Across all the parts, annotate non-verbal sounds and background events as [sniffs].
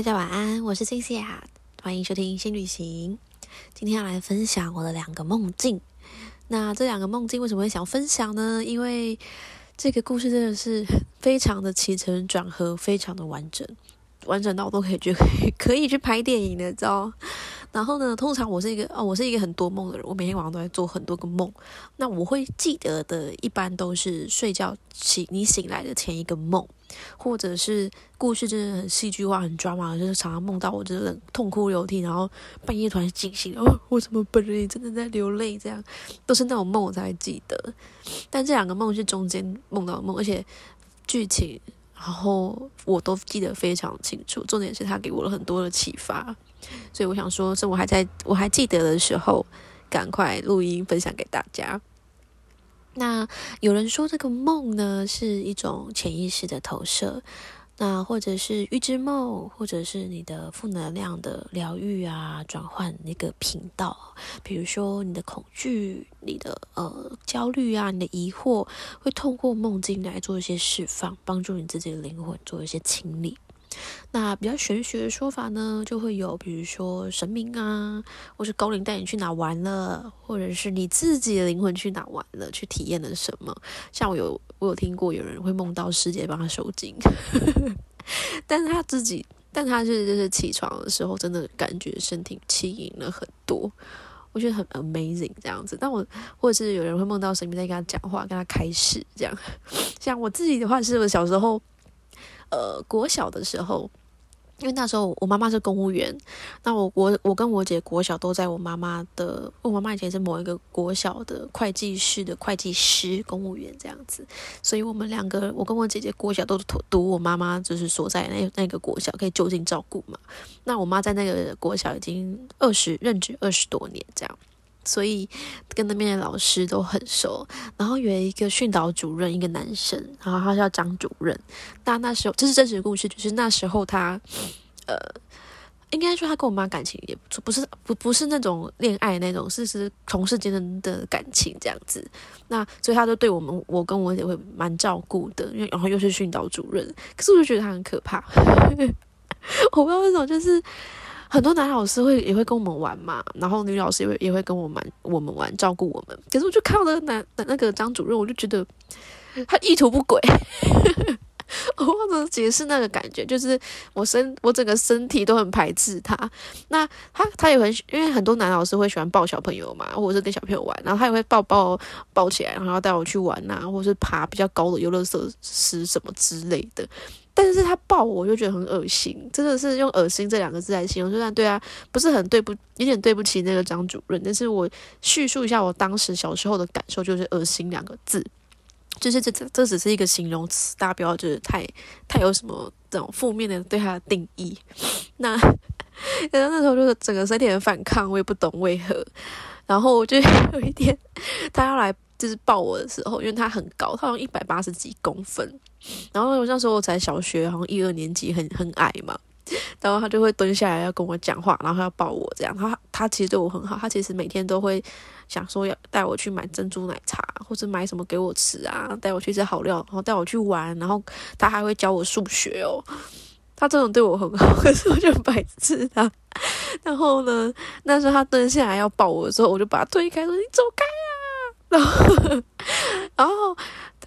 大家晚安，我是金西亚，欢迎收听新旅行。今天要来分享我的两个梦境。那这两个梦境为什么会想分享呢？因为这个故事真的是非常的起承转合，非常的完整，完整到我都可以去可以去拍电影的，知道？然后呢，通常我是一个哦，我是一个很多梦的人，我每天晚上都在做很多个梦。那我会记得的，一般都是睡觉醒你醒来的前一个梦，或者是故事真的很戏剧化、很抓马，就是常常梦到我真的痛哭流涕，然后半夜突然惊醒，哦，我怎么本人也真的在流泪？这样都是那种梦我才记得。但这两个梦是中间梦到的梦，而且剧情，然后我都记得非常清楚。重点是他给我了很多的启发。所以我想说，趁我还在我还记得的时候，赶快录音分享给大家。那有人说这个梦呢是一种潜意识的投射，那或者是预知梦，或者是你的负能量的疗愈啊，转换一个频道。比如说你的恐惧、你的呃焦虑啊、你的疑惑，会透过梦境来做一些释放，帮助你自己的灵魂做一些清理。那比较玄学的说法呢，就会有，比如说神明啊，或是高龄带你去哪玩了，或者是你自己的灵魂去哪玩了，去体验了什么。像我有我有听过有人会梦到师姐帮他收金，[laughs] 但是他自己，但他是就是起床的时候，真的感觉身体轻盈了很多，我觉得很 amazing 这样子。但我或者是有人会梦到神明在跟他讲话，跟他开示这样。[laughs] 像我自己的话，是我小时候。呃，国小的时候，因为那时候我妈妈是公务员，那我我我跟我姐国小都在我妈妈的，我妈妈以前是某一个国小的会计师的会计师公务员这样子，所以我们两个，我跟我姐姐国小都读读我妈妈就是所在那那个国小，可以就近照顾嘛。那我妈在那个国小已经二十任职二十多年这样。所以跟那边的老师都很熟，然后有一个训导主任，一个男生，然后他叫张主任。那那时候这是真实的故事，就是那时候他，呃，应该说他跟我妈感情也不错不是不不是那种恋爱那种，是是同事间的的感情这样子。那所以他就对我们，我跟我姐会蛮照顾的，因为然后又是训导主任，可是我就觉得他很可怕，[laughs] 我不知道为什么就是。很多男老师会也会跟我们玩嘛，然后女老师也会也会跟我们我们玩，照顾我们。可是我就看到那个男那个张主任，我就觉得他意图不轨。[laughs] 我忘了解释那个感觉，就是我身我整个身体都很排斥他。那他他也很因为很多男老师会喜欢抱小朋友嘛，或者是跟小朋友玩，然后他也会抱抱抱起来，然后带我去玩呐，或者是爬比较高的游乐设施什么之类的。但是他抱我，我就觉得很恶心，真的是用“恶心”这两个字来形容，就算对啊，不是很对不，有点对不起那个张主任。但是我叙述一下我当时小时候的感受，就是“恶心”两个字，就是这这这只是一个形容词，大家不要就是太太有什么这种负面的对他的定义。那然后那时候就是整个身体很反抗，我也不懂为何。然后我就 [laughs] 有一天他要来就是抱我的时候，因为他很高，他好像一百八十几公分。然后我那时候我才小学，好像一二年级，很很矮嘛。然后他就会蹲下来要跟我讲话，然后他要抱我这样。他他其实对我很好，他其实每天都会想说要带我去买珍珠奶茶，或者买什么给我吃啊，带我去吃好料，然后带我去玩。然后他还会教我数学哦。他这种对我很好，[laughs] 可是我就白痴他。然后呢，那时候他蹲下来要抱我的时候，我就把他推开说：“你走开啊！”然后，然后。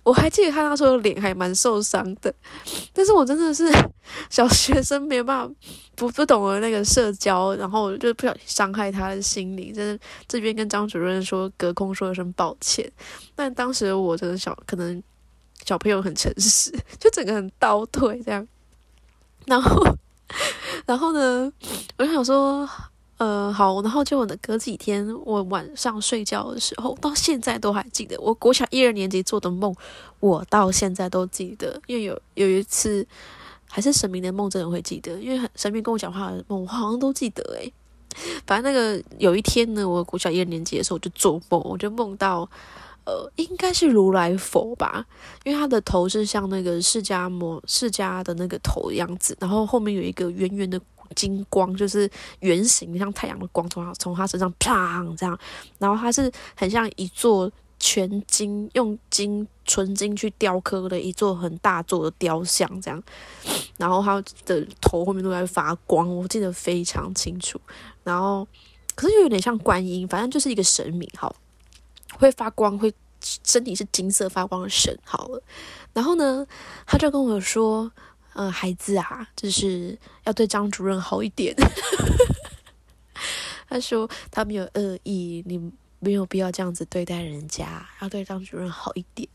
我还记得他那时候脸还蛮受伤的，但是我真的是小学生，没有办法不不懂得那个社交，然后就不小心伤害他的心灵，真的这边跟张主任说隔空说一声抱歉。但当时我真的小，可能小朋友很诚实，就整个很倒退这样。然后，然后呢，我就想说。呃，好，然后就我的，隔几天我晚上睡觉的时候，到现在都还记得我国小一二年级做的梦，我到现在都记得。因为有有一次，还是神明的梦，真的会记得，因为神明跟我讲话的梦，我好像都记得诶。反正那个有一天呢，我国小一二年级的时候，我就做梦，我就梦到，呃，应该是如来佛吧，因为他的头是像那个释迦摩释迦的那个头的样子，然后后面有一个圆圆的。金光就是圆形，像太阳的光从他从他身上啪这样，然后他是很像一座全金用金纯金去雕刻的一座很大座的雕像，这样，然后他的头后面都在发光，我记得非常清楚。然后，可是又有点像观音，反正就是一个神明，好，会发光，会身体是金色发光的神，好了。然后呢，他就跟我说：“呃，孩子啊，就是要对张主任好一点。[laughs] ”他说他没有恶意，你。没有必要这样子对待人家，要对张主任好一点。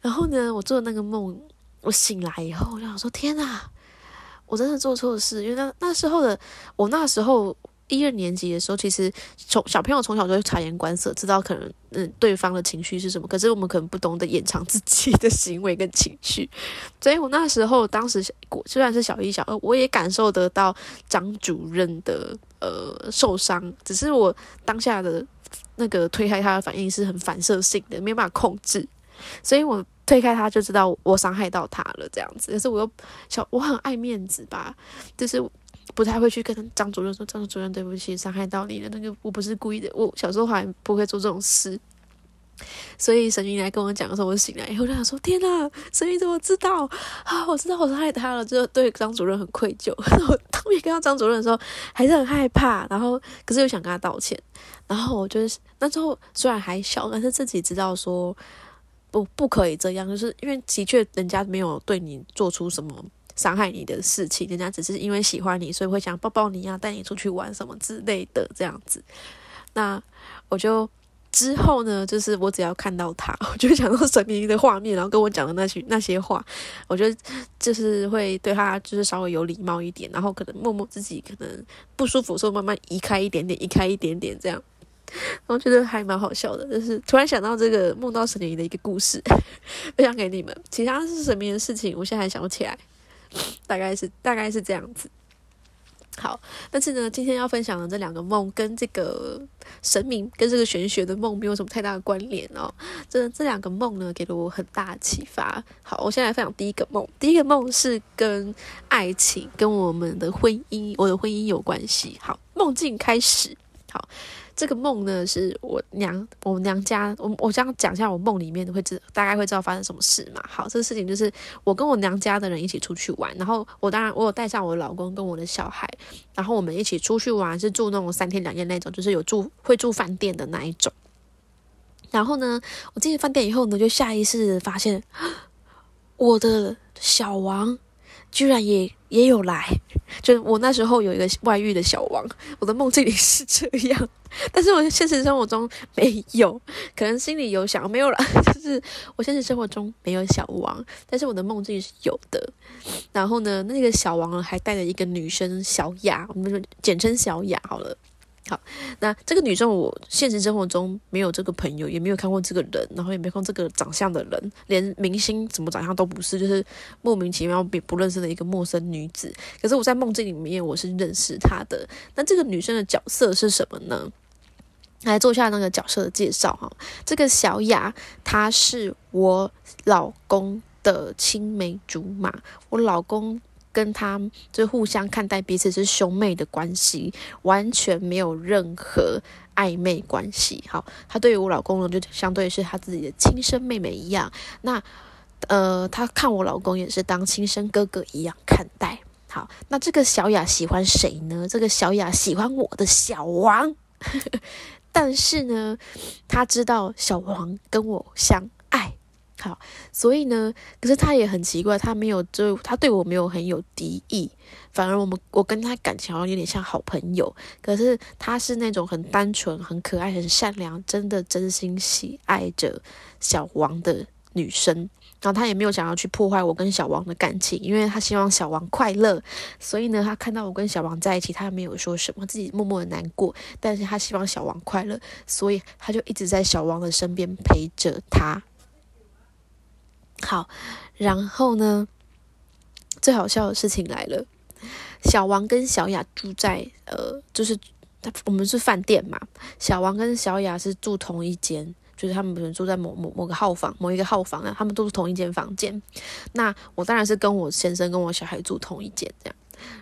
然后呢，我做那个梦，我醒来以后，我想说：天哪，我真的做错事。因为那那时候的我，那时候一二年级的时候，其实从小朋友从小就会察言观色，知道可能嗯对方的情绪是什么。可是我们可能不懂得掩藏自己的行为跟情绪。所以我那时候当时虽然是小一、小二，我也感受得到张主任的呃受伤，只是我当下的。那个推开他的反应是很反射性的，没办法控制，所以我推开他就知道我伤害到他了，这样子。可是我又小，我很爱面子吧，就是不太会去跟张主任说：“张主任，对不起，伤害到你了。”那个我不是故意的，我小时候还不会做这种事。所以神明来跟我讲的时候，我醒来以后就想说：“天哪，神明怎么知道啊？我知道我伤害他了，就对张主任很愧疚。我当面跟到张主任的时候，还是很害怕，然后可是又想跟他道歉。然后我就是那时候虽然还小，但是自己知道说不不可以这样，就是因为的确人家没有对你做出什么伤害你的事情，人家只是因为喜欢你，所以会想抱抱你啊，带你出去玩什么之类的这样子。那我就。之后呢，就是我只要看到他，[laughs] 我就想到神明的画面，然后跟我讲的那些那些话，我觉得就是会对他就是稍微有礼貌一点，然后可能默默自己可能不舒服的时候慢慢移开一点点，移开一点点这样，我觉得还蛮好笑的。就是突然想到这个梦到神明的一个故事，[laughs] 分享给你们。其他是神明的事情，我现在还想不起来，大概是大概是这样子。好，但是呢，今天要分享的这两个梦跟这个神明跟这个玄学的梦没有什么太大的关联哦。这这两个梦呢，给了我很大的启发。好，我先来分享第一个梦。第一个梦是跟爱情、跟我们的婚姻、我的婚姻有关系。好，梦境开始。好。这个梦呢，是我娘，我娘家，我我这样讲一下，我梦里面会知大概会知道发生什么事嘛。好，这个事情就是我跟我娘家的人一起出去玩，然后我当然我有带上我老公跟我的小孩，然后我们一起出去玩，是住那种三天两夜那种，就是有住会住饭店的那一种。然后呢，我进饭店以后呢，就下意识发现我的小王。居然也也有来，[laughs] 就我那时候有一个外遇的小王，我的梦境里是这样，[laughs] 但是我现实生活中没有，可能心里有想没有了，[laughs] 就是我现实生活中没有小王，但是我的梦境是有的。然后呢，那个小王还带着一个女生小雅，我们简称小雅好了。好，那这个女生我现实生活中没有这个朋友，也没有看过这个人，然后也没看这个长相的人，连明星怎么长相都不是，就是莫名其妙不不认识的一个陌生女子。可是我在梦境里面我是认识她的。那这个女生的角色是什么呢？来做一下那个角色的介绍哈。这个小雅她是我老公的青梅竹马，我老公。跟他就互相看待彼此是兄妹的关系，完全没有任何暧昧关系。好，他对于我老公呢，就相对是他自己的亲生妹妹一样。那呃，他看我老公也是当亲生哥哥一样看待。好，那这个小雅喜欢谁呢？这个小雅喜欢我的小王，[laughs] 但是呢，他知道小王跟我相爱。好，所以呢，可是他也很奇怪，他没有就他对我没有很有敌意，反而我们我跟他感情好像有点像好朋友。可是他是那种很单纯、很可爱、很善良，真的真心喜爱着小王的女生。然后他也没有想要去破坏我跟小王的感情，因为他希望小王快乐。所以呢，他看到我跟小王在一起，他没有说什么，自己默默的难过。但是他希望小王快乐，所以他就一直在小王的身边陪着他。好，然后呢？最好笑的事情来了，小王跟小雅住在呃，就是他我们是饭店嘛，小王跟小雅是住同一间，就是他们可能住在某某某个号房，某一个号房啊，他们都是同一间房间。那我当然是跟我先生跟我小孩住同一间这样，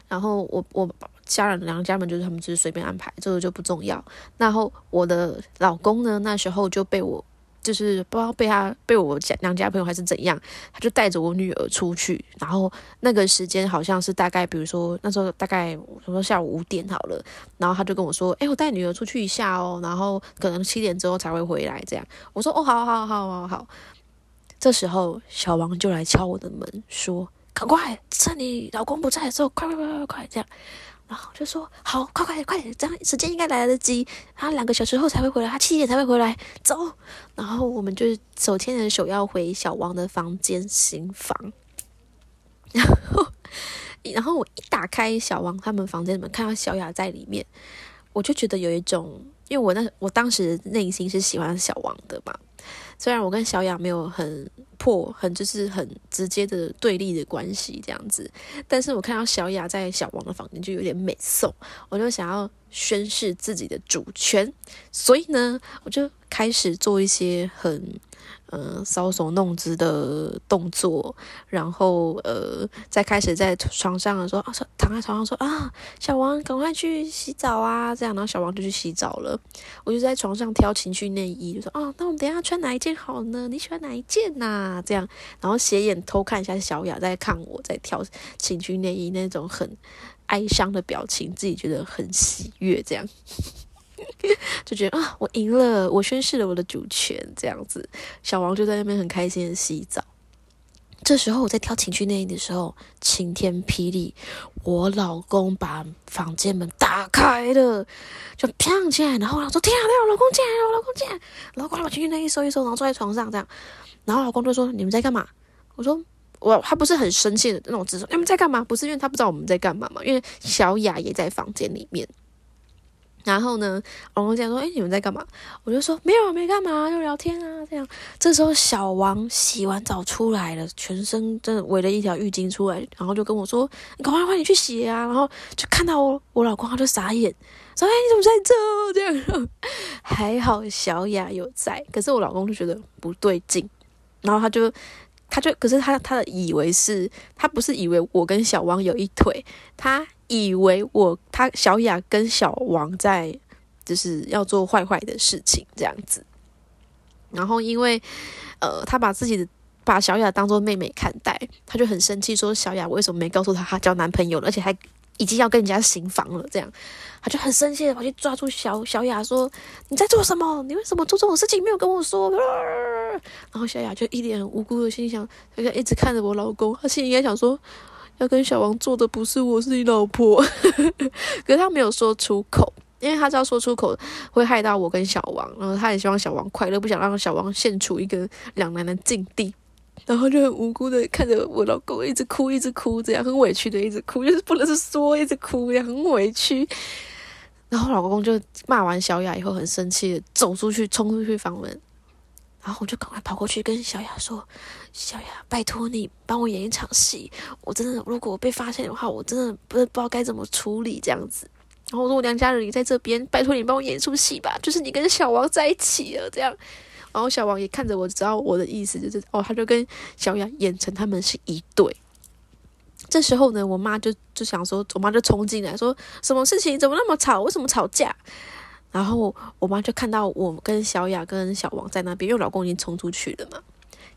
然后我我家人两家门就是他们就是随便安排，这个就不重要。然后我的老公呢，那时候就被我。就是不知道被他被我家娘家朋友还是怎样，他就带着我女儿出去，然后那个时间好像是大概，比如说那时候大概我说下午五点好了，然后他就跟我说，哎，我带女儿出去一下哦，然后可能七点之后才会回来，这样。我说，哦，好好好好好。这时候小王就来敲我的门，说，赶快趁你老公不在的时候，快快快快快这样。然后就说好，快快快点，这样时间应该来得及。他两个小时后才会回来，他七点才会回来。走，然后我们就手牵着手要回小王的房间新房。然后，然后我一打开小王他们房间门，看到小雅在里面，我就觉得有一种，因为我那我当时内心是喜欢小王的嘛。虽然我跟小雅没有很破、很就是很直接的对立的关系这样子，但是我看到小雅在小王的房间就有点美送，我就想要宣示自己的主权，所以呢，我就开始做一些很。呃，搔首弄姿的动作，然后呃，再开始在床上说啊，躺在床上说啊，小王赶快去洗澡啊，这样，然后小王就去洗澡了。我就在床上挑情趣内衣，就说啊，那我们等下穿哪一件好呢？你喜欢哪一件呐？这样，然后斜眼偷看一下小雅在看我在挑情趣内衣那种很哀伤的表情，自己觉得很喜悦，这样。[laughs] 就觉得啊，我赢了，我宣誓了我的主权，这样子，小王就在那边很开心的洗澡。这时候我在挑情趣内衣的时候，晴天霹雳，我老公把房间门打开了，就砰起来，然后我说：“天啊，我老公进来，我老公进来！”老公把情趣内衣收一收，然后坐在床上这样，然后老公就说：“你们在干嘛？”我说：“我他不是很生气的那种姿势，你们在干嘛？不是因为他不知道我们在干嘛嘛？因为小雅也在房间里面。”然后呢，老公这样说：“哎，你们在干嘛？”我就说：“没有，没干嘛，就聊天啊。”这样，这时候小王洗完澡出来了，全身真的围了一条浴巾出来，然后就跟我说：“你赶快快点去洗啊！”然后就看到我我老公，他就傻眼，说：“哎，你怎么在这？”这样，[laughs] 还好小雅有在，可是我老公就觉得不对劲，然后他就。他就可是他他的以为是，他不是以为我跟小王有一腿，他以为我他小雅跟小王在就是要做坏坏的事情这样子，然后因为呃他把自己的把小雅当做妹妹看待，他就很生气，说小雅为什么没告诉他他交男朋友了，而且还。已经要跟人家行房了，这样，他就很生气的跑去抓住小小雅说：“你在做什么？你为什么做这种事情没有跟我说？”然后小雅就一脸无辜的心想，他就一直看着我老公，他心里应该想说，要跟小王做的不是我，是你老婆。[laughs] 可是他没有说出口，因为他知道说出口会害到我跟小王，然后他也希望小王快乐，不想让小王陷处一个两难的境地。然后就很无辜的看着我老公一直哭，一直哭，这样很委屈的一直哭，就是不能是说一直哭，这样很委屈。然后老公就骂完小雅以后，很生气的走出去，冲出去房门。然后我就赶快跑过去跟小雅说：“小雅，拜托你帮我演一场戏，我真的如果被发现的话，我真的不不知道该怎么处理这样子。然后我说娘家人也在这边，拜托你帮我演一出戏吧，就是你跟小王在一起了这样。”然后小王也看着我，知道我的意思就是哦，他就跟小雅演成他们是一对。这时候呢，我妈就就想说，我妈就冲进来说：“什么事情？怎么那么吵？为什么吵架？”然后我妈就看到我跟小雅跟小王在那边，因为老公已经冲出去了嘛。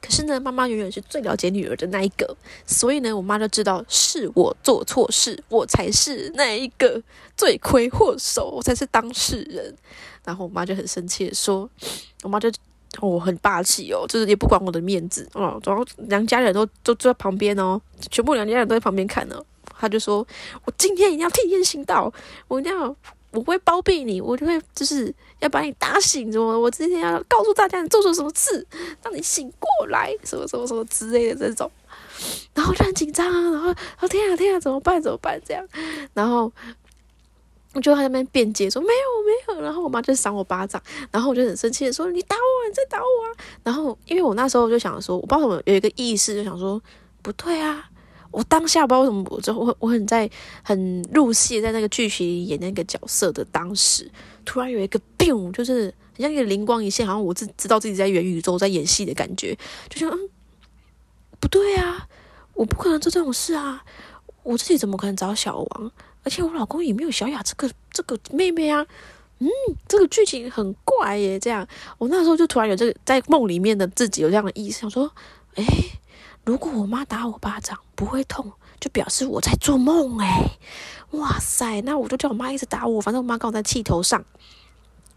可是呢，妈妈永远是最了解女儿的那一个，所以呢，我妈就知道是我做错事，我才是那一个罪魁祸首，我才是当事人。然后我妈就很生气说：“我妈就。”我很霸气哦，就是也不管我的面子哦，然后娘家人都都坐在旁边哦，全部娘家人都在旁边看呢。她就说：“我今天一定要替天行道，我一定要，我不会包庇你，我就会就是要把你打醒，什么？我今天要告诉大家你做错什么事，让你醒过来，什么什么什么之类的这种。”然后就很紧张啊，然后哦天啊天啊，怎么办怎么办这样？然后。我就在那边辩解说没有没有，然后我妈就赏我巴掌，然后我就很生气的说你打我，你再打我啊！然后因为我那时候就想说，我不知道什么有一个意识，就想说不对啊，我当下不知道为什么，我就我我很在很入戏，在那个剧情演那个角色的当时，突然有一个 biu，就是很像一个灵光一现，好像我自知道自己在元宇宙在演戏的感觉，就像嗯不对啊，我不可能做这种事啊，我自己怎么可能找小王？而且我老公也没有小雅这个这个妹妹啊，嗯，这个剧情很怪耶。这样，我那时候就突然有这个在梦里面的自己有这样的意识，想说，诶，如果我妈打我巴掌不会痛，就表示我在做梦诶。哇塞，那我就叫我妈一直打我，反正我妈刚好在气头上。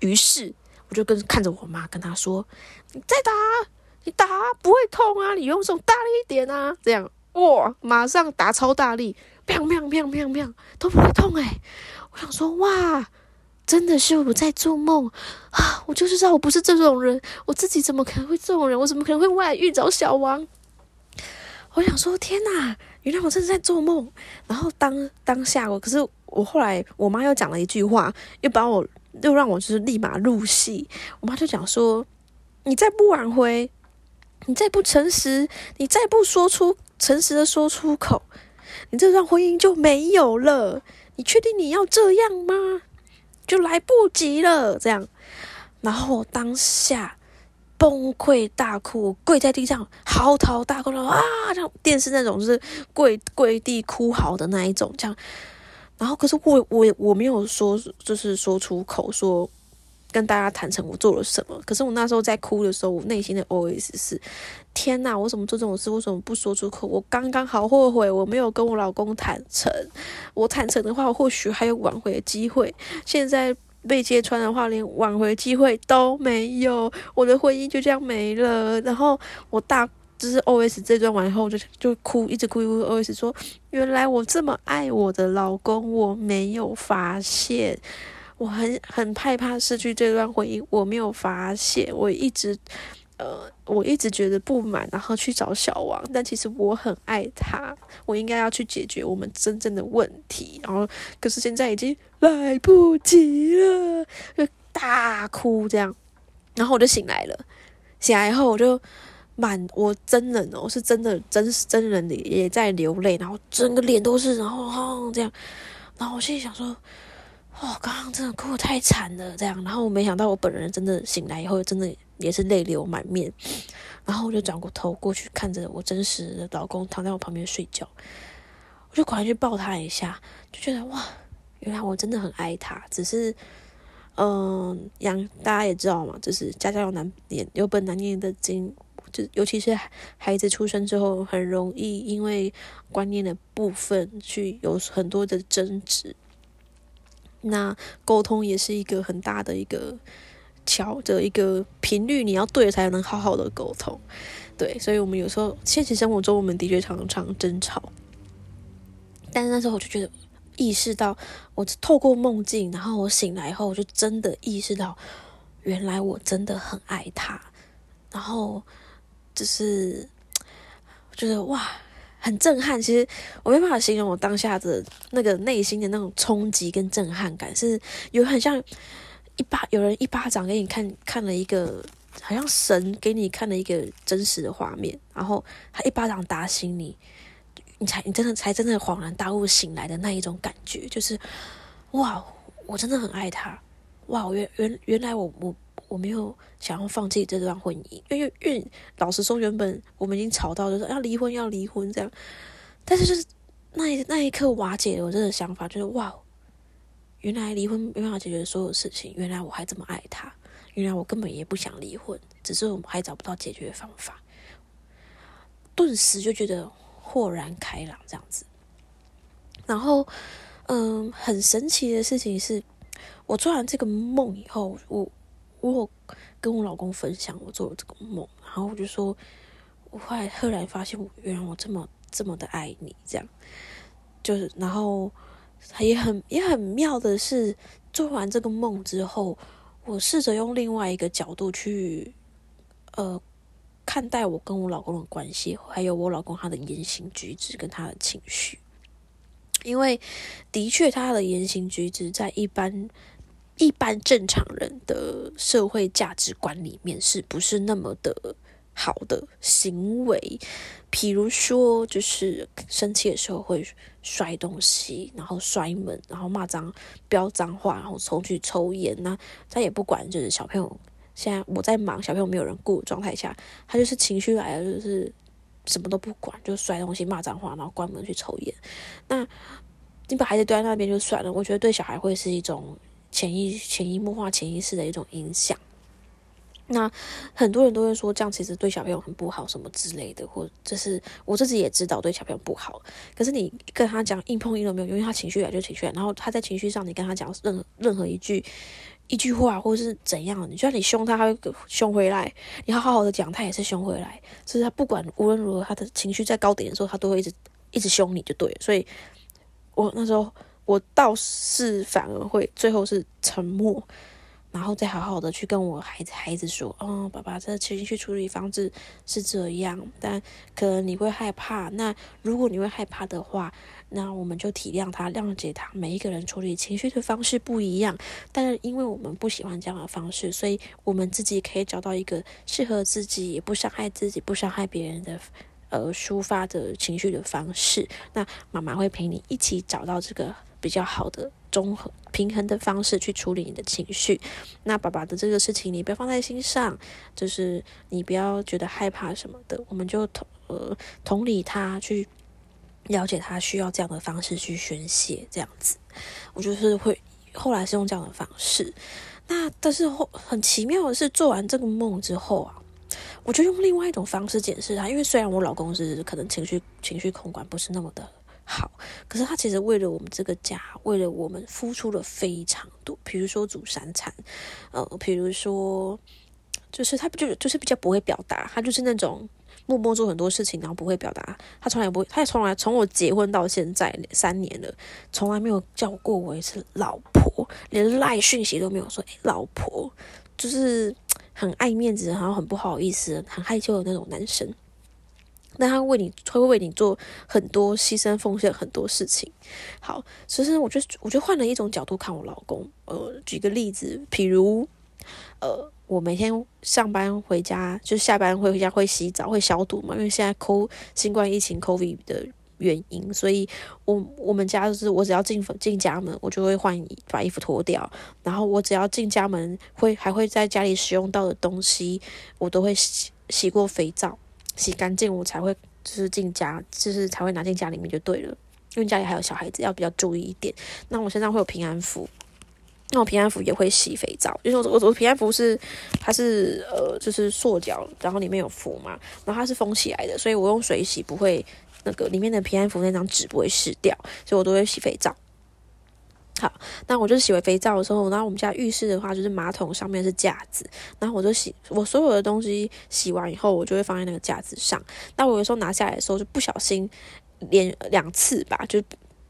于是我就跟看着我妈跟她说：“你再打，你打不会痛啊，你用手大力一点啊。”这样哇，马上打超大力，砰砰砰砰砰，都不会痛诶。我想说哇。真的是我在做梦啊！我就是知道我不是这种人，我自己怎么可能会这种人？我怎么可能会外遇找小王？我想说，天哪！原来我真的在做梦。然后当当下我，可是我后来我妈又讲了一句话，又把我又让我就是立马入戏。我妈就讲说：“你再不挽回，你再不诚实，你再不说出诚实的说出口，你这段婚姻就没有了。你确定你要这样吗？”就来不及了，这样，然后当下崩溃大哭，跪在地上嚎啕大哭了啊！像电视那种，就是跪跪地哭嚎的那一种，这样。然后，可是我我我没有说，就是说出口说跟大家坦诚我做了什么。可是我那时候在哭的时候，我内心的 OS 是：天哪，我怎么做这种事？为什么不说出口？我刚刚好后悔，我没有跟我老公坦诚。我坦诚的话，或许还有挽回的机会。现在被揭穿的话，连挽回机会都没有，我的婚姻就这样没了。然后我大就是 OS 这段完后，就就哭，一直哭，OS 说：原来我这么爱我的老公，我没有发现。我很很害怕失去这段婚姻，我没有发现，我一直，呃，我一直觉得不满，然后去找小王，但其实我很爱他，我应该要去解决我们真正的问题，然后可是现在已经来不及了，就大哭这样，然后我就醒来了，醒来以后我就满我真人哦，是真的真真人的也在流泪，然后整个脸都是，然后这样，然后我心里想说。哦，刚刚真的哭得太惨了，这样，然后我没想到我本人真的醒来以后，真的也是泪流满面，[laughs] 然后我就转过头过去看着我真实的老公躺在我旁边睡觉，我就赶快去抱他一下，就觉得哇，原来我真的很爱他，只是，嗯，养大家也知道嘛，就是家家有难念有本难念的经，就尤其是孩子出生之后，很容易因为观念的部分去有很多的争执。那沟通也是一个很大的一个桥的一个频率，你要对才能好好的沟通。对，所以我们有时候现实生活中，我们的确常常争吵。但是那时候我就觉得意识到，我透过梦境，然后我醒来后，我就真的意识到，原来我真的很爱他。然后就是觉得哇。很震撼，其实我没办法形容我当下的那个内心的那种冲击跟震撼感，是有很像一巴有人一巴掌给你看看了一个，好像神给你看了一个真实的画面，然后他一巴掌打醒你，你才你真的才真的恍然大悟醒来的那一种感觉，就是哇，我真的很爱他，哇，原原原来我我。我没有想要放弃这段婚姻，因为因为老实说，原本我们已经吵到就是要离婚，要离婚这样。但是就是那一那一刻瓦解了我这个想法，就是哇，原来离婚没办法解决所有事情，原来我还这么爱他，原来我根本也不想离婚，只是我们还找不到解决方法。顿时就觉得豁然开朗这样子。然后，嗯，很神奇的事情是，我做完这个梦以后，我。我跟我老公分享我做了这个梦，然后我就说，我后来赫然发现，原来我这么这么的爱你，这样，就是，然后也很也很妙的是，做完这个梦之后，我试着用另外一个角度去，呃，看待我跟我老公的关系，还有我老公他的言行举止跟他的情绪，因为的确他的言行举止在一般。一般正常人的社会价值观里面，是不是那么的好的行为？譬如说，就是生气的时候会摔东西，然后摔门，然后骂脏、飙脏话，然后冲去抽烟。那他也不管，就是小朋友现在我在忙，小朋友没有人顾状态下，他就是情绪来了，就是什么都不管，就摔东西、骂脏话，然后关门去抽烟。那你把孩子丢在那边就算了，我觉得对小孩会是一种。潜意潜移默化、潜意识的一种影响。那很多人都会说这样其实对小朋友很不好，什么之类的，或者是我自己也知道对小朋友不好。可是你跟他讲硬碰硬都没有用，因为他情绪来就情绪来，然后他在情绪上你跟他讲任何任何一句一句话或者是怎样，你就算你凶他，他会凶回来；你要好好的讲，他也是凶回来。所以他不管无论如何，他的情绪在高点的时候，他都会一直一直凶你就对。所以我那时候我倒是反而会最后是沉默。然后再好好的去跟我孩子孩子说，哦，爸爸，这情绪处理方式是这样，但可能你会害怕。那如果你会害怕的话，那我们就体谅他，谅解他。每一个人处理情绪的方式不一样，但是因为我们不喜欢这样的方式，所以我们自己可以找到一个适合自己，也不伤害自己、不伤害别人的，呃，抒发的情绪的方式。那妈妈会陪你一起找到这个比较好的。综合平衡的方式去处理你的情绪，那爸爸的这个事情你不要放在心上，就是你不要觉得害怕什么的，我们就同呃同理他，去了解他需要这样的方式去宣泄，这样子，我就是会后来是用这样的方式，那但是后很奇妙的是，做完这个梦之后啊，我就用另外一种方式解释他，因为虽然我老公是可能情绪情绪控管不是那么的。好，可是他其实为了我们这个家，为了我们付出了非常多。比如说煮三餐，呃，比如说，就是他不就就是比较不会表达，他就是那种默默做很多事情，然后不会表达。他从来不会，他也从来从我结婚到现在三年了，从来没有叫过我一次老婆，连赖讯息都没有说，哎，老婆，就是很爱面子，然后很不好意思，很害羞的那种男生。那他为你会为你做很多牺牲奉献很多事情，好，其实我觉得我就换了一种角度看我老公。呃，举个例子，譬如，呃，我每天上班回家就下班会回家会洗澡会消毒嘛，因为现在 CO 新冠疫情 COVID 的原因，所以我我们家就是我只要进进家门，我就会换把衣服脱掉，然后我只要进家门会还会在家里使用到的东西，我都会洗洗过肥皂。洗干净我才会就是进家，就是才会拿进家里面就对了。因为家里还有小孩子，要比较注意一点。那我身上会有平安符，那我平安符也会洗肥皂。就是我我我平安符是它是呃就是塑胶，然后里面有符嘛，然后它是封起来的，所以我用水洗不会那个里面的平安符那张纸不会湿掉，所以我都会洗肥皂。好，那我就洗完肥皂的时候，然后我们家浴室的话，就是马桶上面是架子，然后我就洗我所有的东西洗完以后，我就会放在那个架子上。那我有时候拿下来的时候，就不小心连两次吧，就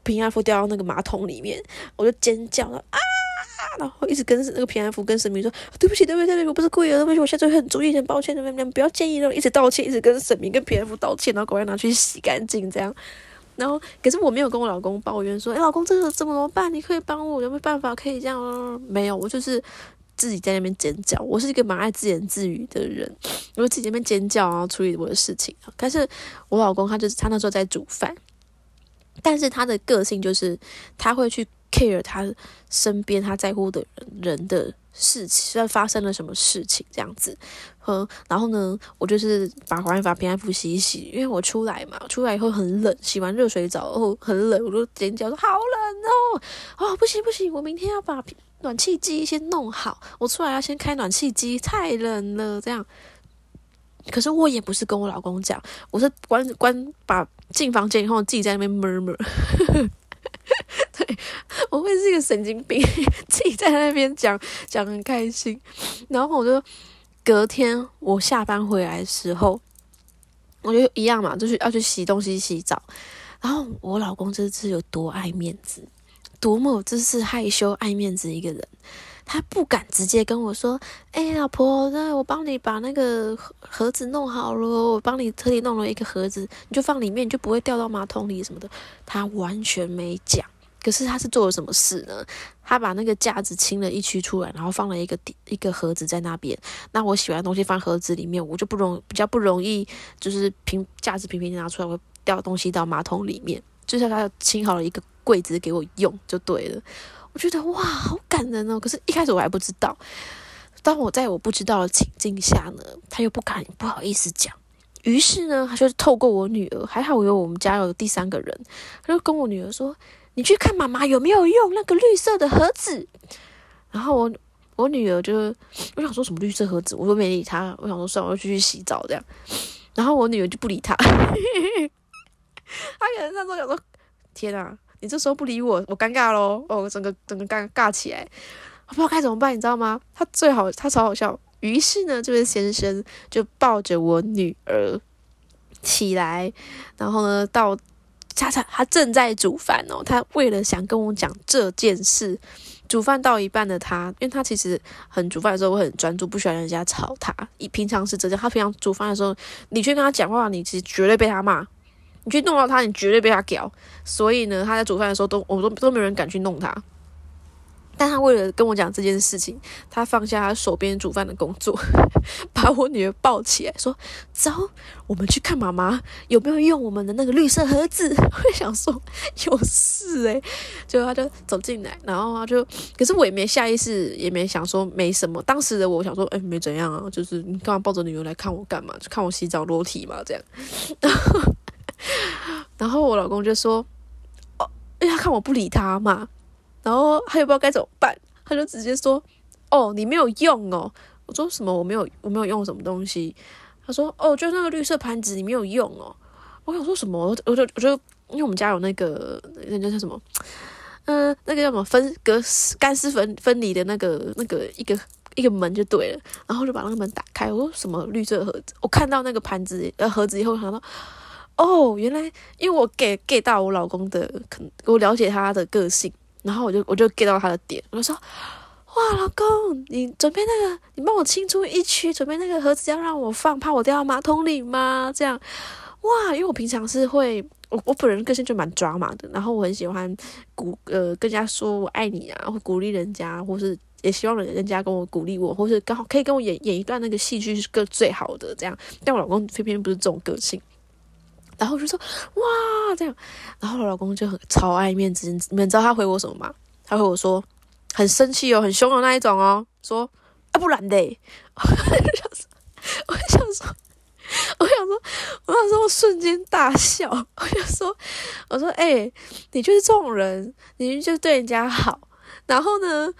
平安符掉到那个马桶里面，我就尖叫了啊！然后一直跟那个平安符跟神明说对不起，对不起，对不起，我不是故意的，对不起，我现在很注意，很抱歉，你们不要介意，然后一直道歉，一直跟神明跟平安符道歉，然后赶快拿去洗干净，这样。然后，可是我没有跟我老公抱怨说：“哎，老公，这个怎么办？你可以帮我，有没有办法可以这样？”没有，我就是自己在那边尖叫。我是一个蛮爱自言自语的人，我自己在那边尖叫，啊处理我的事情。可是我老公他就是他那时候在煮饭，但是他的个性就是他会去 care 他身边他在乎的人人的。事情在发生了什么事情这样子，嗯，然后呢，我就是把环把平安符洗一洗，因为我出来嘛，出来以后很冷，洗完热水澡后很冷，我就尖叫说好冷哦，哦不行不行，我明天要把暖气机先弄好，我出来要先开暖气机，太冷了这样。可是我也不是跟我老公讲，我是关关把进房间以后自己在那边 murmur。[laughs] [laughs] 对，我会是一个神经病，自己在那边讲讲很开心，然后我就隔天我下班回来的时候，我就一样嘛，就是要去洗东西、洗澡。然后我老公这次有多爱面子，多么就是害羞爱面子一个人，他不敢直接跟我说：“哎，老婆，那我帮你把那个盒子弄好了，我帮你特地弄了一个盒子，你就放里面，你就不会掉到马桶里什么的。”他完全没讲。可是他是做了什么事呢？他把那个架子清了一区出来，然后放了一个一个盒子在那边。那我洗完东西放盒子里面，我就不容比较不容易，就是平架子平平拿出来会掉东西到马桶里面。就是他清好了一个柜子给我用就对了。我觉得哇，好感人哦！可是一开始我还不知道。当我在我不知道的情境下呢，他又不敢不好意思讲。于是呢，他就透过我女儿，还好有我们家有第三个人，他就跟我女儿说。你去看妈妈有没有用那个绿色的盒子，然后我我女儿就我想说什么绿色盒子，我都没理他。我想说算了，我就去洗澡这样。然后我女儿就不理他，[laughs] 她可能那时候想说：天啊，你这时候不理我，我尴尬咯。哦，整个整个尴尬起来，我不知道该怎么办，你知道吗？他最好他超好笑。于是呢，这位先生就抱着我女儿起来，然后呢到。他他他正在煮饭哦，他为了想跟我讲这件事，煮饭到一半的他，因为他其实很煮饭的时候会很专注，不喜欢人家吵他。一平常是这样，他平常煮饭的时候，你去跟他讲话，你其实绝对被他骂；你去弄到他，你绝对被他屌。所以呢，他在煮饭的时候都，我都都没有人敢去弄他。但他为了跟我讲这件事情，他放下他手边煮饭的工作，[laughs] 把我女儿抱起来说：“走，我们去看妈妈有没有用我们的那个绿色盒子。[laughs] ”我想说有事诶，结果他就走进来，然后他就，可是我也没下意识，也没想说没什么。当时的我想说，哎，没怎样啊，就是你干嘛抱着女儿来看我干嘛？就看我洗澡裸体嘛，这样。然后 [laughs] [laughs] 然后我老公就说：“哦，因为他看我不理他嘛。”然后他也不知道该怎么办，他就直接说：“哦，你没有用哦。”我说：“什么？我没有，我没有用什么东西？”他说：“哦，就那个绿色盘子，你没有用哦。”我想说什么？我就我就因为我们家有那个那叫什么，嗯，那个叫什么分隔干湿分分离的那个那个一个一个门就对了。然后就把那个门打开，我说：“什么绿色盒子？”我看到那个盘子呃盒子以后，想到哦，原来因为我给给到我老公的，可能我了解他的个性。然后我就我就 get 到他的点，我就说：“哇，老公，你准备那个，你帮我清出一区，准备那个盒子要让我放，怕我掉到马桶里吗？这样，哇，因为我平常是会，我我本人个性就蛮抓马的，然后我很喜欢鼓呃，跟人家说我爱你啊，会鼓励人家，或是也希望人人家跟我鼓励我，或是刚好可以跟我演演一段那个戏剧是个最好的这样。但我老公偏偏不是这种个性。”然后我就说哇这样，然后我老公就很超爱面子，你们知道他回我什么吗？他回我说很生气哦，很凶的那一种哦，说啊不然嘞，[laughs] 我就想说，我想说，我想说，我想说，我瞬间大笑，我就说，我说哎，你就是这种人，你就对人家好，然后呢，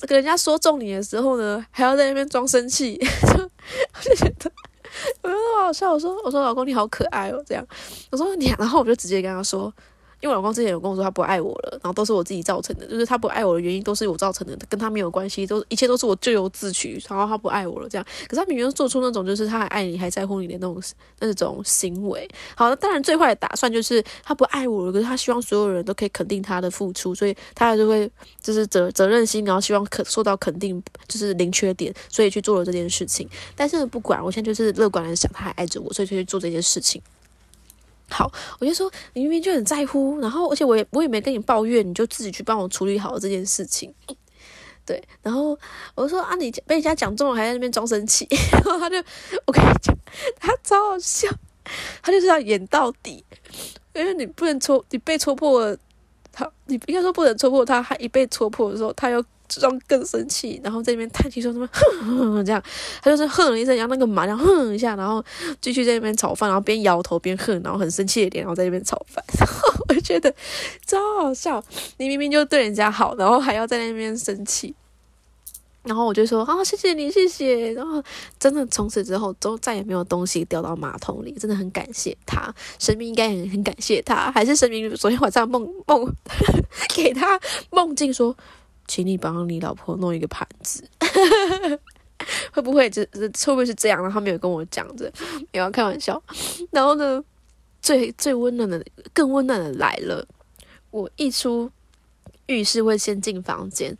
跟人家说中你的时候呢，还要在那边装生气，[laughs] 就我就觉得。[laughs] 我觉得好笑，我说我说老公你好可爱哦，这样，我说你，然后我就直接跟他说。因为我老公之前有跟我说他不爱我了，然后都是我自己造成的，就是他不爱我的原因都是我造成的，跟他没有关系，都一切都是我咎由自取。然后他不爱我了，这样，可是他明明做出那种就是他还爱你，还在乎你的那种那种行为。好，当然最坏的打算就是他不爱我了，可是他希望所有人都可以肯定他的付出，所以他还是会就是责责任心，然后希望可受到肯定，就是零缺点，所以去做了这件事情。但是不管，我现在就是乐观的想，他还爱着我，所以就去做这件事情。好，我就说你明明就很在乎，然后而且我也我也没跟你抱怨，你就自己去帮我处理好这件事情。对，然后我说啊，你被人家讲中了，还在那边装生气，[laughs] 然后他就我跟你讲，他超好笑，他就是要演到底，因为你不能戳，你被戳破了，他你应该说不能戳破他，他一被戳破的时候，他又。装更生气，然后在那边叹气说什么哼哼 [laughs] 这样，他就是哼了一声，然后那个马上哼一下，然后继续在那边炒饭，然后边摇头边哼，然后很生气的脸，然后在那边炒饭，然 [laughs] 后我觉得超好笑。你明明就对人家好，然后还要在那边生气，然后我就说啊，谢谢你，谢谢。然后真的从此之后都再也没有东西掉到马桶里，真的很感谢他，神明应该也很感谢他，还是神明昨天晚上梦梦 [laughs] 给他梦境说。请你帮你老婆弄一个盘子，[laughs] 会不会这这会不会是这样？然后他没有跟我讲着，没有开玩笑。然后呢，最最温暖的、更温暖的来了。我一出浴室会先进房间，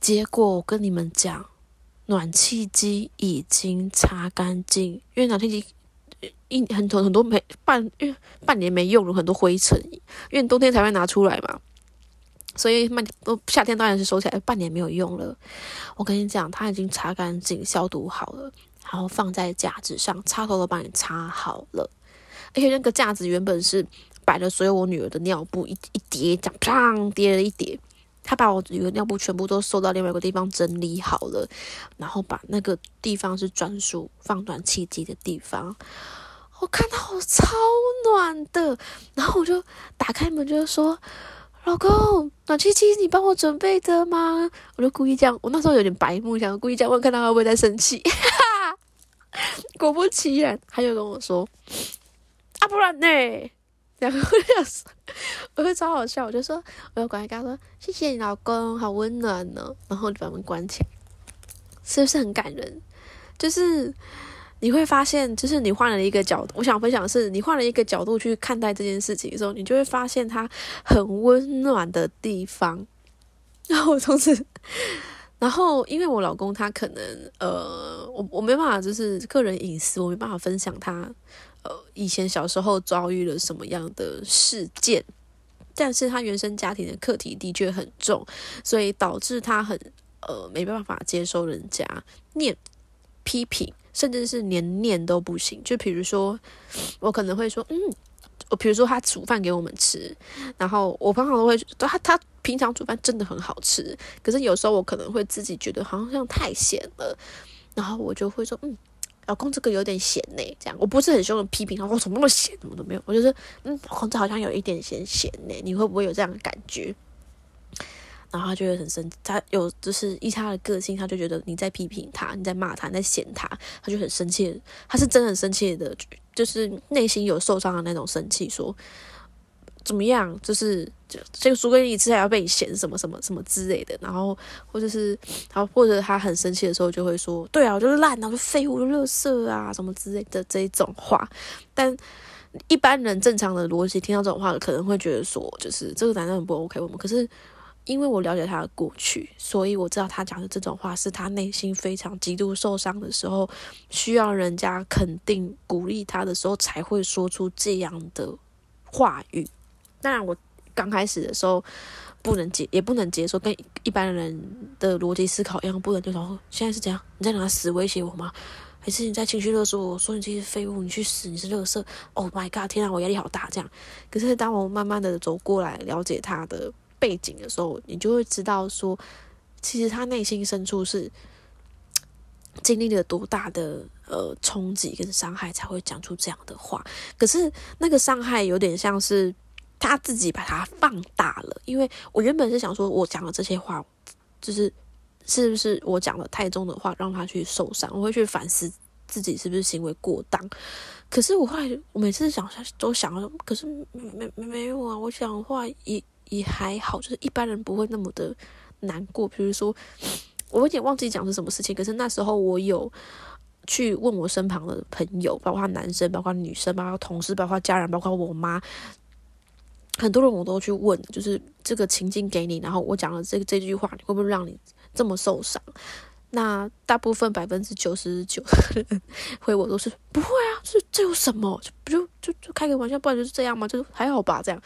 结果我跟你们讲，暖气机已经擦干净，因为暖气机一很多很多没半因为半年没用了，很多灰尘，因为冬天才会拿出来嘛。所以半都夏天当然是收起来，半年没有用了。我跟你讲，它已经擦干净、消毒好了，然后放在架子上，插头都帮你插好了。而且那个架子原本是摆了所有我女儿的尿布，一一叠这样，砰叠了一叠。他把我女儿尿布全部都收到另外一个地方整理好了，然后把那个地方是专属放暖气机的地方。我看到超暖的，然后我就打开门，就是说。老公，暖气机你帮我准备的吗？”我就故意这样，我那时候有点白目，想故意这样问，看他会不会在生气。[laughs] 果不其然，他就跟我说：“啊，不然呢？”然后我就说，我就超好笑，我就说，我就过来跟他说：“谢谢你老公，好温暖呢。”然后就把门关起来，是不是很感人？就是你会发现，就是你换了一个角度。我想分享的是，你换了一个角度去看待这件事情的时候，你就会发现它很温暖的地方。[laughs] 然后从此。然后，因为我老公他可能呃，我我没办法，就是个人隐私，我没办法分享他呃以前小时候遭遇了什么样的事件，但是他原生家庭的课题的确很重，所以导致他很呃没办法接受人家念批评，甚至是连念都不行。就比如说，我可能会说，嗯。我比如说他煮饭给我们吃，然后我常常都会他他平常煮饭真的很好吃，可是有时候我可能会自己觉得好像太咸了，然后我就会说嗯，老公这个有点咸呢，这样我不是很凶的批评他，我怎么那么咸，什么都没有，我就是嗯，老公这好像有一点咸咸呢，你会不会有这样的感觉？然后他就会很生，他有就是依他的个性，他就觉得你在批评他，你在骂他，你在嫌他，他就很生气。他是真的很生气的，就是内心有受伤的那种生气，说怎么样，就是就这个煮给你吃还要被你嫌什么什么什么之类的。然后或者是，然后或者他很生气的时候就会说，对啊，我就是烂啊，就废物，就垃圾啊，什么之类的这一种话。但一般人正常的逻辑听到这种话，可能会觉得说，就是这个男人很不 OK，我们可是。因为我了解他的过去，所以我知道他讲的这种话是他内心非常极度受伤的时候，需要人家肯定鼓励他的时候才会说出这样的话语。当然，我刚开始的时候不能接，也不能接受，跟一般人的逻辑思考一样，不能就说现在是怎样？你在拿死威胁我吗？还是你在情绪勒索我说你这些废物，你去死，你是垃圾？Oh my god！天啊，我压力好大。这样，可是当我慢慢的走过来了解他的。背景的时候，你就会知道说，其实他内心深处是经历了多大的呃冲击跟伤害，才会讲出这样的话。可是那个伤害有点像是他自己把它放大了，因为我原本是想说，我讲的这些话，就是是不是我讲的太重的话，让他去受伤，我会去反思自己是不是行为过当。可是我后来，我每次想都想，可是没没没有啊，我讲话也。也还好，就是一般人不会那么的难过。比如说，[sniffs] 我有点忘记讲是什么事情，可是那时候我有去问我身旁的朋友，包括男生、包括女生、包括同事、包括家人、包括我妈，很多人我都去问，就是这个情境给你，然后我讲了这这句话，会不会让你这么受伤？那大部分百分之九十九 [laughs] 回我都是不会啊，这这有什么？就不就就就开个玩笑，不然就是这样吗？就还好吧，这样。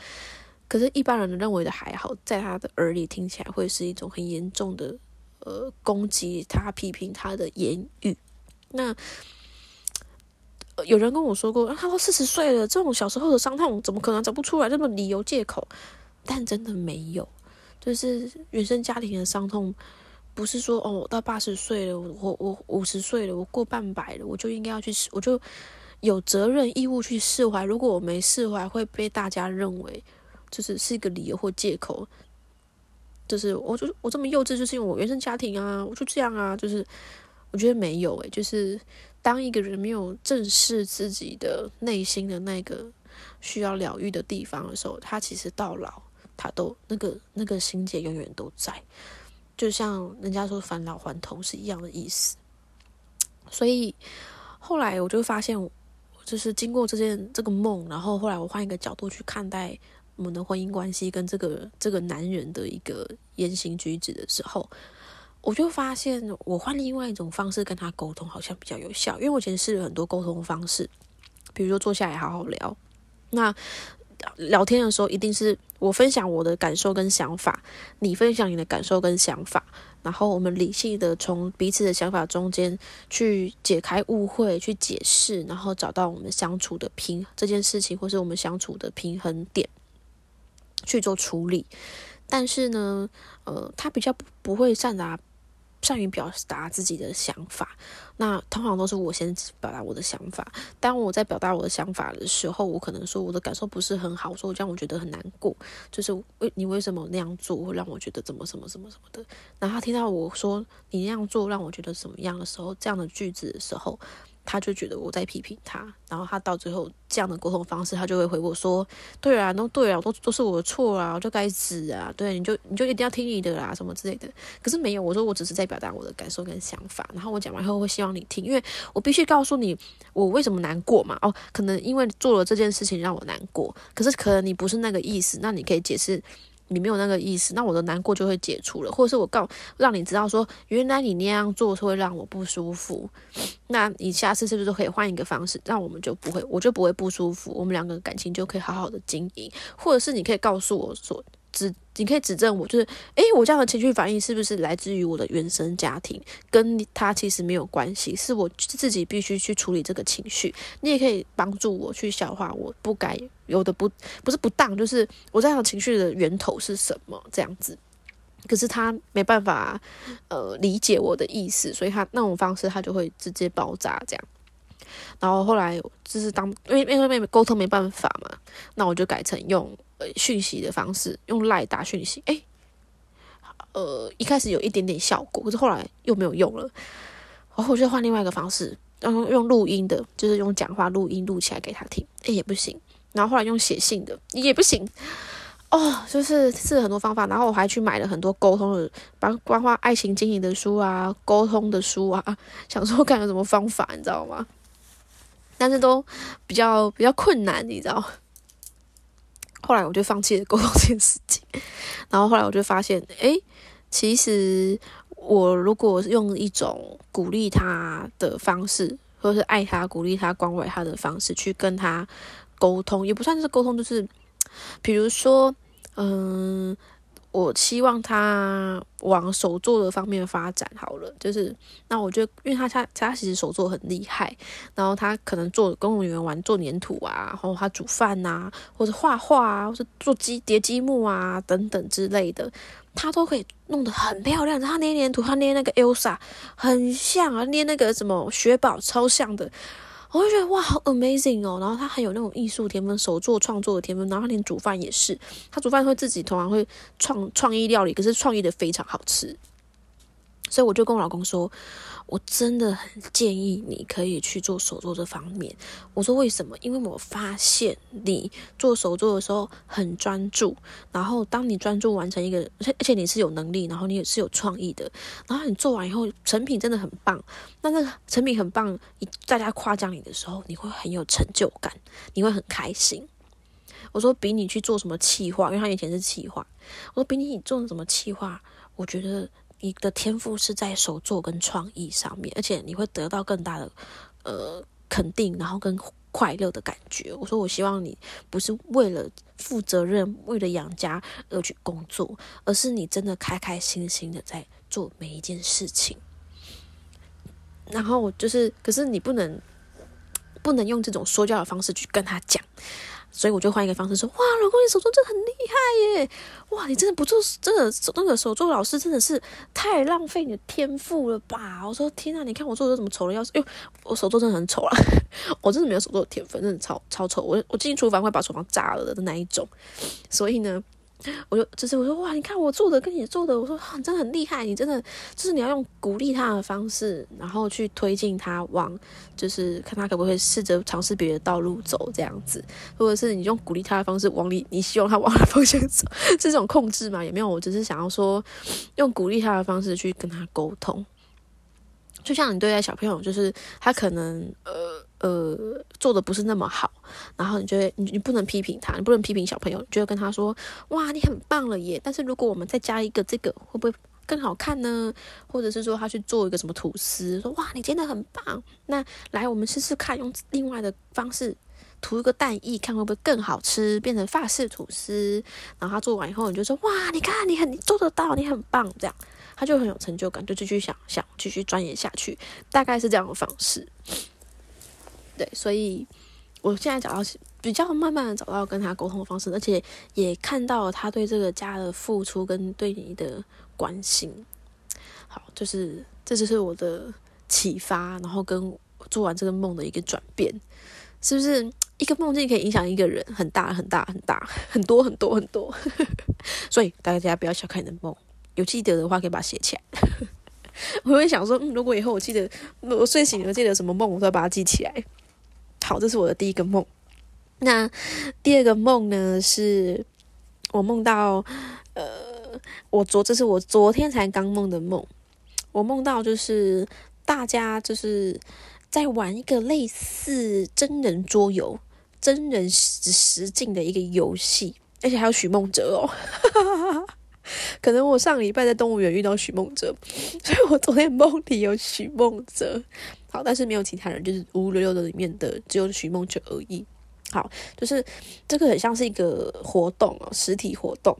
可是，一般人认为的还好，在他的耳里听起来会是一种很严重的，呃，攻击他、批评他的言语。那有人跟我说过，他都四十岁了，这种小时候的伤痛怎么可能找不出来这么理由借口？但真的没有，就是原生家庭的伤痛，不是说哦，我到八十岁了，我我五十岁了，我过半百了，我就应该要去，我就有责任义务去释怀。如果我没释怀，会被大家认为。就是是一个理由或借口，就是我就我这么幼稚，就是因为我原生家庭啊，我就这样啊，就是我觉得没有诶，就是当一个人没有正视自己的内心的那个需要疗愈的地方的时候，他其实到老他都那个那个心结永远都在，就像人家说返老还童是一样的意思。所以后来我就发现，就是经过这件这个梦，然后后来我换一个角度去看待。我们的婚姻关系跟这个这个男人的一个言行举止的时候，我就发现我换另外一种方式跟他沟通好像比较有效。因为我以前试了很多沟通方式，比如说坐下来好好聊。那聊天的时候，一定是我分享我的感受跟想法，你分享你的感受跟想法，然后我们理性的从彼此的想法中间去解开误会，去解释，然后找到我们相处的平这件事情，或是我们相处的平衡点。去做处理，但是呢，呃，他比较不不会善达善于表达自己的想法。那通常都是我先表达我的想法。当我在表达我的想法的时候，我可能说我的感受不是很好，说这样我觉得很难过，就是为你为什么那样做会让我觉得怎么什么什么什么的。然后他听到我说你那样做让我觉得怎么样的时候，这样的句子的时候。他就觉得我在批评他，然后他到最后这样的沟通方式，他就会回我说：“对啊，都对啊，都都是我的错啊，我就该死啊，对，你就你就一定要听你的啦，什么之类的。”可是没有，我说我只是在表达我的感受跟想法，然后我讲完后会希望你听，因为我必须告诉你我为什么难过嘛。哦，可能因为做了这件事情让我难过，可是可能你不是那个意思，那你可以解释。你没有那个意思，那我的难过就会解除了，或者是我告让你知道说，原来你那样做是会让我不舒服，那你下次是不是可以换一个方式，让我们就不会，我就不会不舒服，我们两个感情就可以好好的经营，或者是你可以告诉我说。指你可以指正我，就是诶，我这样的情绪反应是不是来自于我的原生家庭？跟他其实没有关系，是我自己必须去处理这个情绪。你也可以帮助我去消化我不该有的不不是不当，就是我这样的情绪的源头是什么？这样子，可是他没办法呃理解我的意思，所以他那种方式他就会直接爆炸这样。然后后来就是当因为因为妹妹沟通没办法嘛，那我就改成用。呃，讯息的方式用赖打讯息，哎，呃，一开始有一点点效果，可是后来又没有用了。然后我就换另外一个方式，然后用录音的，就是用讲话录音录起来给他听，哎，也不行。然后后来用写信的也不行。哦，就是试了很多方法，然后我还去买了很多沟通的，包括爱情经营的书啊，沟通的书啊，想说看有什么方法，你知道吗？但是都比较比较困难，你知道。[laughs] 后来我就放弃了沟通这件事情，[laughs] 然后后来我就发现，哎，其实我如果用一种鼓励他的方式，或者是爱他、鼓励他、关怀他的方式去跟他沟通，也不算是沟通，就是比如说，嗯。我希望他往手作的方面发展好了，就是那我觉得，因为他他他其实手作很厉害，然后他可能做公务员玩做粘土啊，然后他煮饭呐，或者画画啊，或者做积叠积木啊等等之类的，他都可以弄得很漂亮。他捏粘土，他捏那个 Elsa 很像啊，捏那个什么雪宝超像的。我就觉得哇，好 amazing 哦！然后他很有那种艺术天分、手作创作的天分，然后他连煮饭也是，他煮饭会自己同样会创创意料理，可是创意的非常好吃。所以我就跟我老公说。我真的很建议你可以去做手作这方面。我说为什么？因为我发现你做手作的时候很专注，然后当你专注完成一个，而且你是有能力，然后你也是有创意的，然后你做完以后成品真的很棒。那那个成品很棒，大家夸奖你的时候，你会很有成就感，你会很开心。我说比你去做什么企划，因为他以前是企划。我说比你做什么企划，我觉得。你的天赋是在手作跟创意上面，而且你会得到更大的呃肯定，然后跟快乐的感觉。我说，我希望你不是为了负责任、为了养家而去工作，而是你真的开开心心的在做每一件事情。然后就是，可是你不能不能用这种说教的方式去跟他讲。所以我就换一个方式说：“哇，老公，你手作真的很厉害耶！哇，你真的不做，真的那个手作老师真的是太浪费你的天赋了吧？”我说：“天啊，你看我做的怎么丑的要死！因为我手作真的很丑啊，[laughs] 我真的没有手作的天分，真的超超丑。我我进厨房会把厨房炸了的那一种。所以呢。”我就就是我说哇，你看我做的跟你做的，我说你真的很厉害，你真的就是你要用鼓励他的方式，然后去推进他往，就是看他可不可以试着尝试别的道路走这样子，或者是你用鼓励他的方式往你你希望他往的方向走，[laughs] 这种控制嘛也没有，我只是想要说用鼓励他的方式去跟他沟通，就像你对待小朋友，就是他可能呃。呃，做的不是那么好，然后你就会你你不能批评他，你不能批评小朋友，你就跟他说，哇，你很棒了耶！但是如果我们再加一个这个，会不会更好看呢？或者是说他去做一个什么吐司，说哇，你真的很棒，那来我们试试看，用另外的方式涂一个蛋液，看会不会更好吃，变成法式吐司。然后他做完以后，你就说，哇，你看你很你做得到，你很棒，这样他就很有成就感，就继续想想继续钻研下去，大概是这样的方式。对，所以我现在找到比较慢慢的找到跟他沟通的方式，而且也看到他对这个家的付出跟对你的关心。好，就是这就是我的启发，然后跟做完这个梦的一个转变，是不是一个梦境可以影响一个人很大很大很大很多很多很多？[laughs] 所以大家不要小看你的梦，有记得的话可以把它写起来。[laughs] 我会想说，嗯，如果以后我记得我睡醒了记得什么梦，我都要把它记起来。好，这是我的第一个梦。那第二个梦呢？是我梦到，呃，我昨这是我昨天才刚梦的梦。我梦到就是大家就是在玩一个类似真人桌游、真人实实境的一个游戏，而且还有许梦哲哦。[laughs] [laughs] 可能我上礼拜在动物园遇到许梦哲，[laughs] 所以我昨天梦里有许梦哲。好，但是没有其他人，就是五五六六的里面的只有许梦哲而已。好，就是这个很像是一个活动哦，实体活动。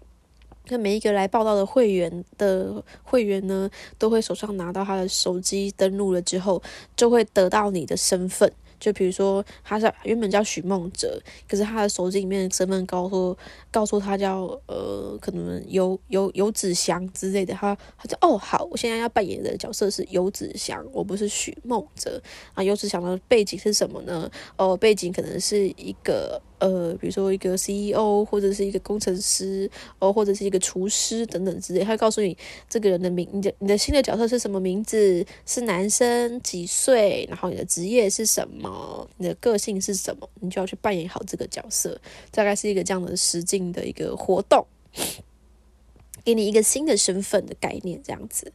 那每一个来报道的会员的会员呢，都会手上拿到他的手机登录了之后，就会得到你的身份。就比如说，他是原本叫许梦哲，可是他的手机里面的身份告诉告诉他叫呃，可能游游游子祥之类的。他他就哦好，我现在要扮演的角色是游子祥，我不是许梦哲啊。游子祥的背景是什么呢？哦，背景可能是一个。呃，比如说一个 CEO 或者是一个工程师，哦，或者是一个厨师等等之类，他会告诉你这个人的名，你的你的新的角色是什么名字，是男生几岁，然后你的职业是什么，你的个性是什么，你就要去扮演好这个角色，大概是一个这样的实境的一个活动，给你一个新的身份的概念这样子，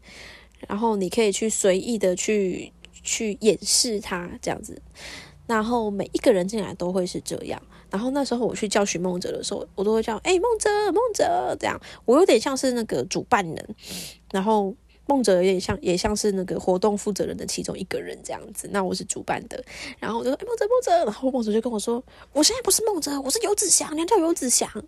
然后你可以去随意的去去演示它这样子，然后每一个人进来都会是这样。然后那时候我去叫许梦哲的时候，我都会叫哎梦哲梦哲。这样，我有点像是那个主办人，然后梦哲有点像也像是那个活动负责人的其中一个人这样子。那我是主办的，然后我就说哎梦哲梦哲，然后梦哲就跟我说，我现在不是梦哲，我是游子祥，你要叫游子祥。[laughs]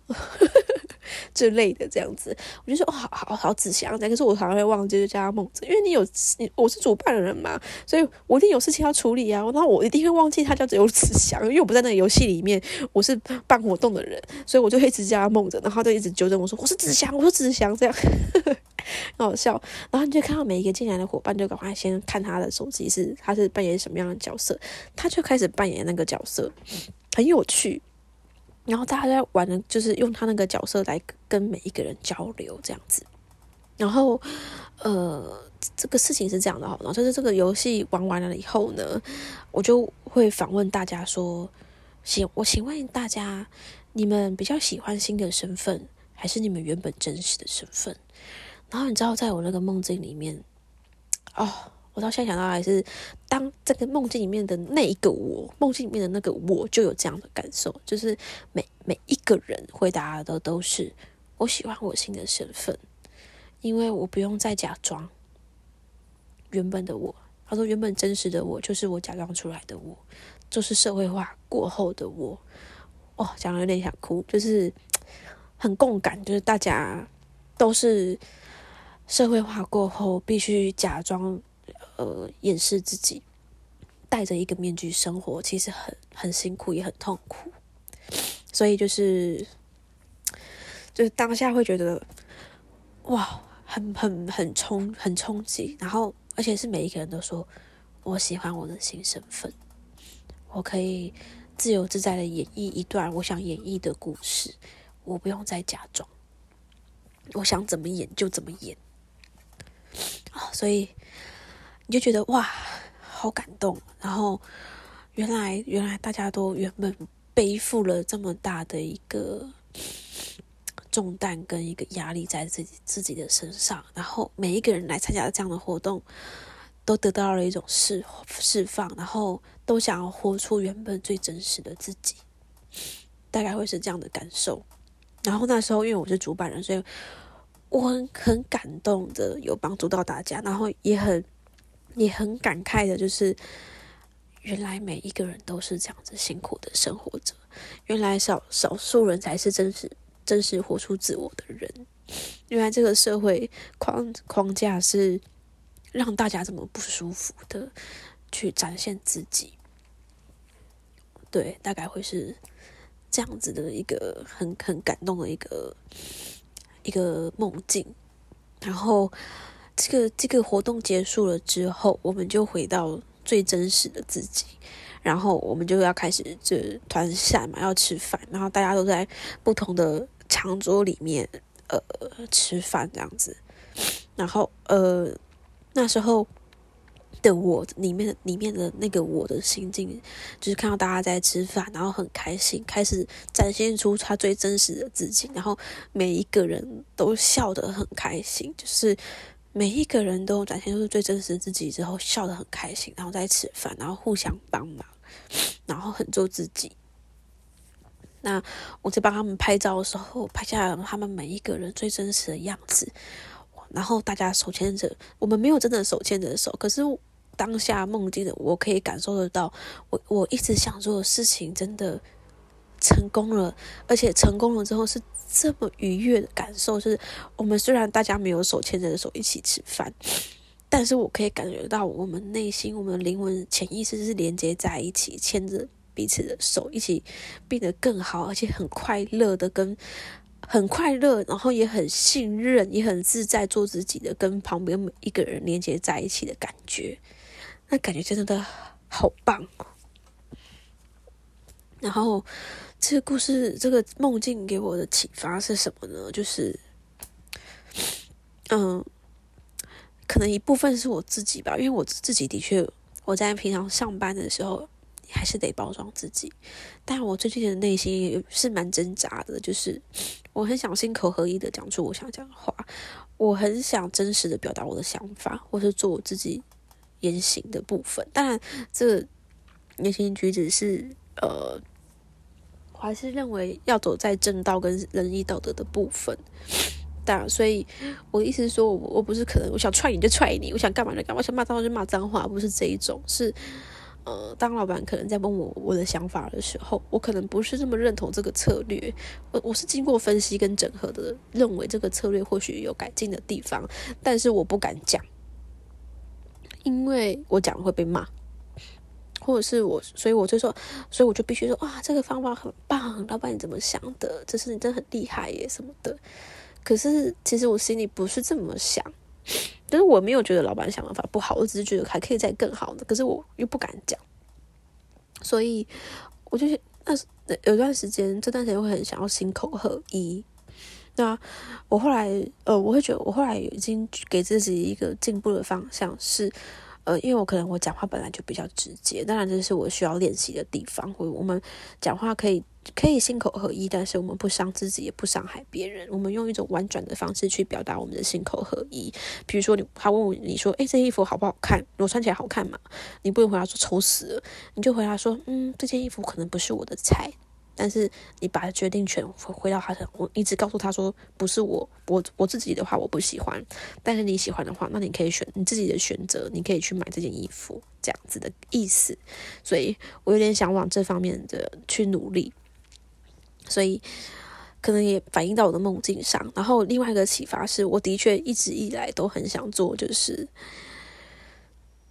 之类的这样子，我就说哦，好好好子祥。可是我常常会忘记就叫他梦泽，因为你有你我是主办的人嘛，所以我一定有事情要处理啊，然后我一定会忘记他叫游子祥，因为我不在那个游戏里面，我是办活动的人，所以我就一直叫他梦泽，然后他就一直纠正我说我是子祥，我说子祥。这样，很好笑。然后你就看到每一个进来的伙伴，就赶快先看他的手机是他是扮演什么样的角色，他就开始扮演那个角色，很有趣。然后大家在玩的，就是用他那个角色来跟每一个人交流这样子。然后，呃，这个事情是这样的哈。然后就是这个游戏玩完了以后呢，我就会访问大家说：，请我请问大家，你们比较喜欢新的身份，还是你们原本真实的身份？然后你知道，在我那个梦境里面，哦。我到现在想到还是，当这个梦境里面的那一个我，梦境里面的那个我就有这样的感受，就是每每一个人回答的都是我喜欢我新的身份，因为我不用再假装原本的我。他说原本真实的我就是我假装出来的我，就是社会化过后的我。哦，讲的有点想哭，就是很共感，就是大家都是社会化过后必须假装。呃，掩饰自己，戴着一个面具生活，其实很很辛苦，也很痛苦。所以就是，就是当下会觉得，哇，很很很冲，很冲击。然后，而且是每一个人都说，我喜欢我的新身份，我可以自由自在的演绎一段我想演绎的故事，我不用再假装，我想怎么演就怎么演啊！所以。你就觉得哇，好感动。然后原来原来大家都原本背负了这么大的一个重担跟一个压力在自己自己的身上，然后每一个人来参加这样的活动，都得到了一种释释放，然后都想要活出原本最真实的自己，大概会是这样的感受。然后那时候因为我是主办人，所以我很很感动的有帮助到大家，然后也很。也很感慨的，就是原来每一个人都是这样子辛苦的生活着，原来少少数人才是真实真实活出自我的人，原来这个社会框框架是让大家这么不舒服的去展现自己，对，大概会是这样子的一个很很感动的一个一个梦境，然后。这个这个活动结束了之后，我们就回到最真实的自己，然后我们就要开始这团扇嘛，要吃饭，然后大家都在不同的长桌里面呃吃饭这样子，然后呃那时候。的我里面里面的那个我的心境，就是看到大家在吃饭，然后很开心，开始展现出他最真实的自己，然后每一个人都笑得很开心，就是每一个人都展现出最真实自己之后，笑得很开心，然后在吃饭，然后互相帮忙，然后很做自己。那我在帮他们拍照的时候，拍下来他们每一个人最真实的样子。然后大家手牵着，我们没有真的手牵着手，可是当下梦境的我可以感受得到，我我一直想做的事情真的成功了，而且成功了之后是这么愉悦的感受，就是我们虽然大家没有手牵着手一起吃饭，但是我可以感觉到我们内心、我们灵魂、潜意识是连接在一起，牵着彼此的手一起变得更好，而且很快乐的跟。很快乐，然后也很信任，也很自在，做自己的，跟旁边每一个人连接在一起的感觉，那感觉真的好棒。然后，这个故事，这个梦境给我的启发是什么呢？就是，嗯，可能一部分是我自己吧，因为我自己的确，我在平常上班的时候。还是得包装自己，但我最近的内心也是蛮挣扎的，就是 [sniffs] 我很想心口合一的讲出我想讲的话，我很想真实的表达我的想法，或是做我自己言行的部分。当然，这言行举止是呃，我还是认为要走在正道跟仁义道德的部分。但所以我的意思是说，我我不是可能我想踹你就踹你，我想干嘛就干嘛，想骂脏话就骂脏话，不是这一种是。呃，当老板可能在问我我的想法的时候，我可能不是这么认同这个策略。我我是经过分析跟整合的，认为这个策略或许有改进的地方，但是我不敢讲，因为我讲会被骂，或者是我，所以我就说，所以我就必须说，哇，这个方法很棒，老板你怎么想的？这是你真的很厉害耶什么的。可是其实我心里不是这么想。[laughs] 但是我没有觉得老板想办法不好，我只是觉得还可以再更好的，可是我又不敢讲，所以我就那有段时间，这段时间会很想要心口合一。那我后来呃，我会觉得我后来已经给自己一个进步的方向是。呃，因为我可能我讲话本来就比较直接，当然这是我需要练习的地方。我们讲话可以可以心口合一，但是我们不伤自己，也不伤害别人。我们用一种婉转的方式去表达我们的心口合一。比如说，你他问我你说，诶，这件衣服好不好看？我穿起来好看吗？你不用回答说丑死了，你就回答说，嗯，这件衣服可能不是我的菜。但是你把决定权回回到他身，我一直告诉他说不是我，我我自己的话我不喜欢，但是你喜欢的话，那你可以选你自己的选择，你可以去买这件衣服，这样子的意思。所以我有点想往这方面的去努力，所以可能也反映到我的梦境上。然后另外一个启发是，我的确一直以来都很想做，就是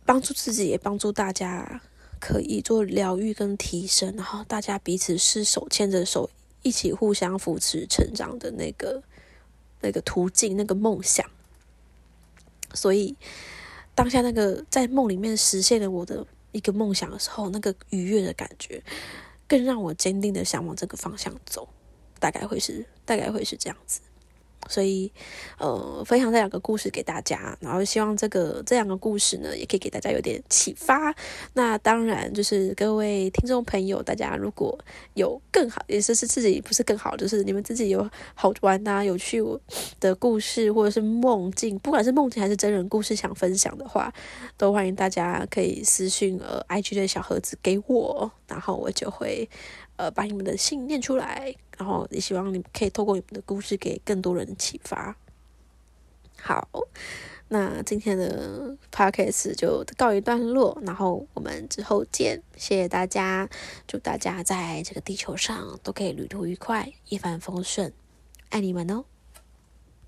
帮助自己，也帮助大家。可以做疗愈跟提升，然后大家彼此是手牵着手，一起互相扶持成长的那个那个途径，那个梦想。所以当下那个在梦里面实现了我的一个梦想的时候，那个愉悦的感觉，更让我坚定的想往这个方向走。大概会是，大概会是这样子。所以，呃，分享这两个故事给大家，然后希望这个这两个故事呢，也可以给大家有点启发。那当然，就是各位听众朋友，大家如果有更好，也是是自己不是更好，就是你们自己有好玩呐、有趣的故事，或者是梦境，不管是梦境还是真人故事，想分享的话，都欢迎大家可以私信呃 IG 的小盒子给我，然后我就会。呃，把你们的信念出来，然后也希望你们可以透过你们的故事给更多人启发。好，那今天的 podcast 就告一段落，然后我们之后见，谢谢大家，祝大家在这个地球上都可以旅途愉快，一帆风顺，爱你们哦。